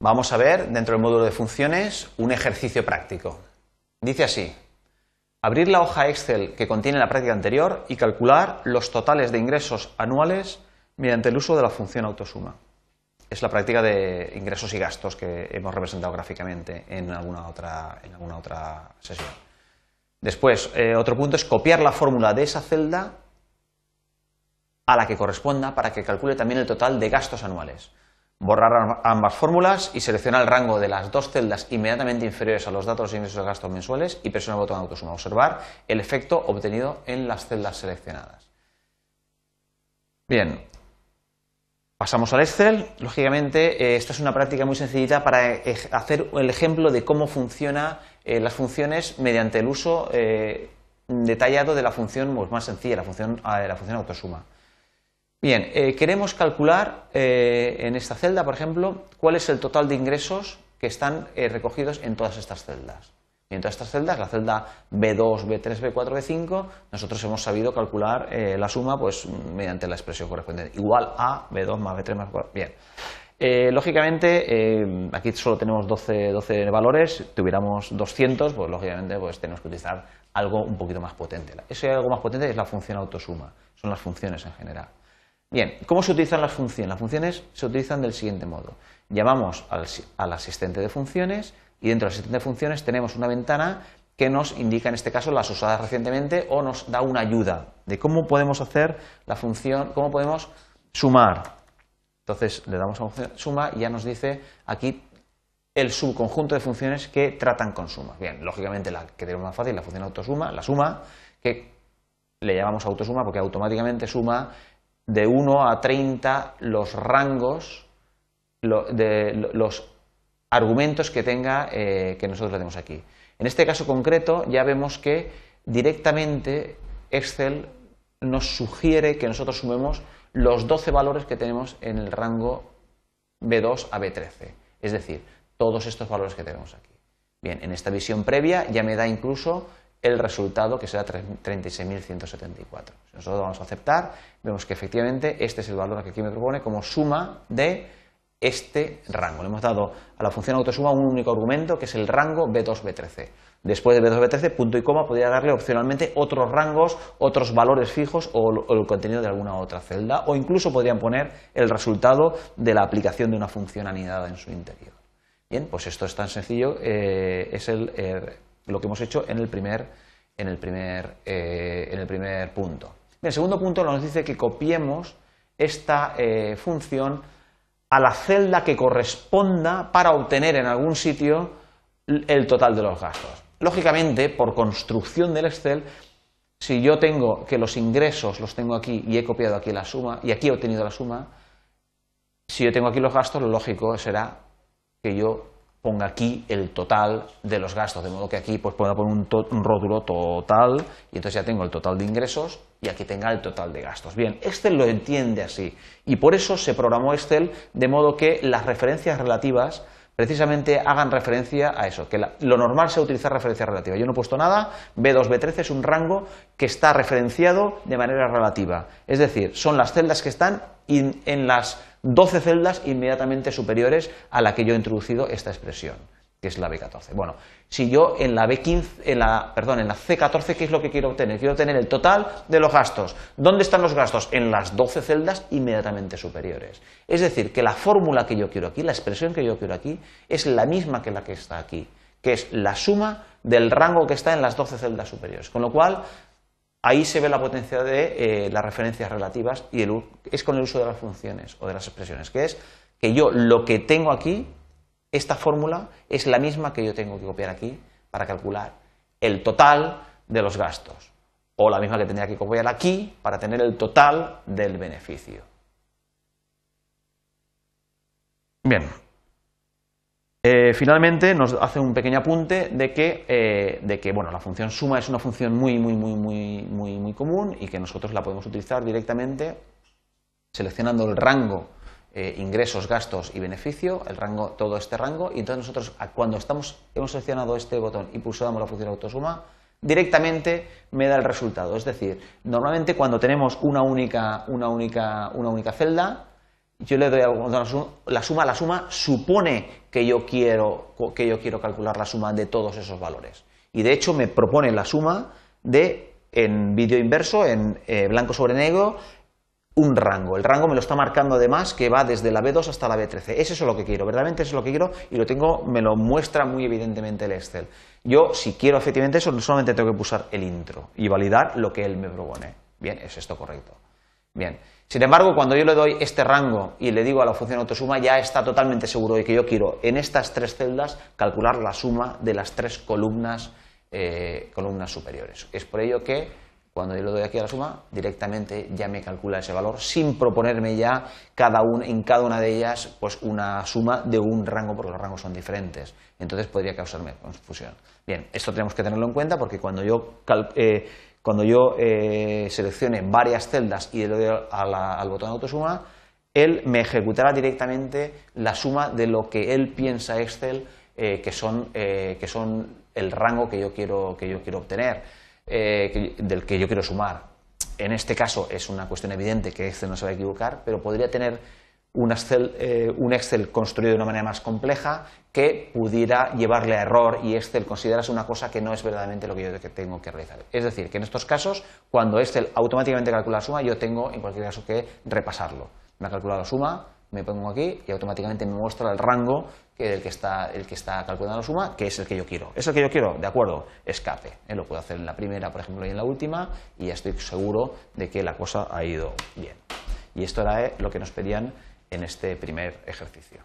Vamos a ver dentro del módulo de funciones un ejercicio práctico. Dice así, abrir la hoja Excel que contiene la práctica anterior y calcular los totales de ingresos anuales mediante el uso de la función autosuma. Es la práctica de ingresos y gastos que hemos representado gráficamente en alguna otra, sesión. Después, eh, otro punto es copiar la fórmula de esa celda a la que corresponda para que calcule también el total de gastos anuales. Borrar ambas fórmulas y seleccionar el rango de las dos celdas inmediatamente inferiores a los datos ingresos y gastos mensuales y presionar el botón autosuma. Observar el efecto obtenido en las celdas seleccionadas. Bien, pasamos al Excel. Lógicamente, eh, esta es una práctica muy sencillita para hacer el ejemplo de cómo funcionan eh, las funciones mediante el uso eh, detallado de la función pues, más sencilla, la función, la función autosuma. Bien, eh, queremos calcular eh, en esta celda, por ejemplo, cuál es el total de ingresos que están eh, recogidos en todas estas celdas. Y en todas estas celdas, la celda B2, B3, B4, B5, nosotros hemos sabido calcular la suma pues, mediante la expresión correspondiente. Igual a B2 más B3 más B4. Bien. lógicamente, aquí solo tenemos 12, 12, valores. Si tuviéramos 200, pues lógicamente pues, tenemos que utilizar algo un poquito más potente. Ese algo más potente es la función autosuma. Son las funciones en general. Bien, ¿cómo se utilizan las funciones? Las funciones se utilizan del siguiente modo. Llamamos al, asistente de funciones y dentro del asistente de funciones tenemos una ventana que nos indica en este caso las usadas recientemente o nos da una ayuda de cómo podemos hacer la función, cómo podemos sumar. Entonces le damos a suma y ya nos dice aquí el subconjunto de funciones que tratan con suma. Bien, lógicamente la que tenemos más fácil, la función autosuma, la suma, que le llamamos autosuma porque automáticamente suma de 1 a 30 los rangos de los argumentos que tenga eh, que nosotros tenemos aquí. En este caso concreto ya vemos que directamente Excel nos sugiere que nosotros sumemos los 12 valores que tenemos en el rango B2 a B13, es decir, todos estos valores que tenemos aquí. Bien, en esta visión previa ya me da incluso el resultado que será 36.174. Si nosotros vamos a aceptar, vemos que efectivamente este es el valor que aquí me propone como suma de este rango. Le hemos dado a la función autosuma un único argumento que es el rango B2B13. Después de B2B13, punto y coma, podría darle opcionalmente otros rangos, otros valores fijos o, el contenido de alguna otra celda o incluso podrían poner el resultado de la aplicación de una función anidada en su interior. Bien, pues esto es tan sencillo, eh, es el, eh, lo que hemos hecho en el primer, en el primer, eh, en el primer punto. el segundo punto nos dice que copiemos esta eh, función a la celda que corresponda para obtener en algún sitio el total de los gastos. Lógicamente, por construcción del Excel, si yo tengo que los ingresos los tengo aquí y he copiado aquí la suma y aquí he obtenido la suma, si yo tengo aquí los gastos, lo lógico será que yo ponga aquí el total de los gastos, de modo que aquí pues pueda poner un, rótulo total y entonces ya tengo el total de ingresos y aquí tenga el total de gastos. Bien, Excel lo entiende así y por eso se programó Excel de modo que las referencias relativas precisamente hagan referencia a eso, que lo normal sea utilizar referencia relativa. Yo no he puesto nada, B2, B13 es un rango que está referenciado de manera relativa, es decir, son las celdas que están en las 12 celdas inmediatamente superiores a la que yo he introducido esta expresión, que es la B14. Bueno, si yo en la B15, en la, perdón, en la C14, ¿qué es lo que quiero obtener? Quiero obtener el total de los gastos. ¿Dónde están los gastos? En las 12 celdas inmediatamente superiores. Es decir, que la fórmula que yo quiero aquí, la expresión que yo quiero aquí, es la misma que la que está aquí, que es la suma del rango que está en las 12 celdas superiores. Con lo cual, Ahí se ve la potencia de eh, las referencias relativas y es con el uso de las funciones o de las expresiones, que es que yo lo que tengo aquí, esta fórmula, es la misma que yo tengo que copiar aquí para calcular el total de los gastos, o la misma que tendría que copiar aquí para tener el total del beneficio. Bien, eh, finalmente nos hace un pequeño apunte de que, eh, de que bueno, la función suma es una función muy, muy, muy, muy, muy, muy común y que nosotros la podemos utilizar directamente seleccionando el rango eh, ingresos, gastos y beneficio, el rango, todo este rango, y entonces nosotros cuando estamos, hemos seleccionado este botón y pulsamos la función autosuma, directamente me da el resultado. Es decir, normalmente cuando tenemos una única, una única, una única celda, yo le doy la suma, la suma supone que yo quiero, que yo quiero calcular la suma de todos esos valores. Y de hecho me propone la suma de, en vídeo inverso, en eh, blanco sobre negro, un rango. El rango me lo está marcando además que va desde la B2 hasta la B13. Es lo que quiero, verdaderamente es lo que quiero y lo tengo, me lo muestra muy evidentemente el Excel. Yo, si quiero efectivamente eso, solamente tengo que pulsar el intro y validar lo que él me propone. Bien, es esto correcto. Bien. Sin embargo, cuando yo le doy este rango y le digo a la función autosuma, ya está totalmente seguro de que yo quiero en estas tres celdas calcular la suma de las tres columnas, eh, columnas superiores. Es por ello que cuando yo le doy aquí a la suma, directamente ya me calcula ese valor sin proponerme ya cada en cada una de ellas pues una suma de un rango, porque los rangos son diferentes. Entonces podría causarme confusión. Bien, esto tenemos que tenerlo en cuenta porque cuando yo eh, cuando yo eh, seleccione varias celdas y le doy al botón autosuma, él me ejecutará directamente la suma de lo que él piensa Excel eh, que, son, eh, que son el rango que yo quiero, que yo quiero obtener, del que yo quiero sumar. En este caso es una cuestión evidente que Excel no se va a equivocar, pero podría tener un Excel, eh, un Excel, construido de una manera más compleja que pudiera llevarle a error y Excel considerase una cosa que no es verdaderamente lo que yo tengo que realizar. Es decir, que en estos casos, cuando Excel automáticamente calcula la suma, yo tengo en cualquier caso que repasarlo. Me ha calculado la suma, me pongo aquí y automáticamente me muestra el rango que el que está, el que está calculando la suma, que es el que yo quiero. ¿Es el que yo quiero? De acuerdo, escape. ¿eh? Lo puedo hacer en la primera, por ejemplo, y en la última, y ya estoy seguro de que la cosa ha ido bien. Y esto era eh, lo que nos pedían en este primer ejercicio.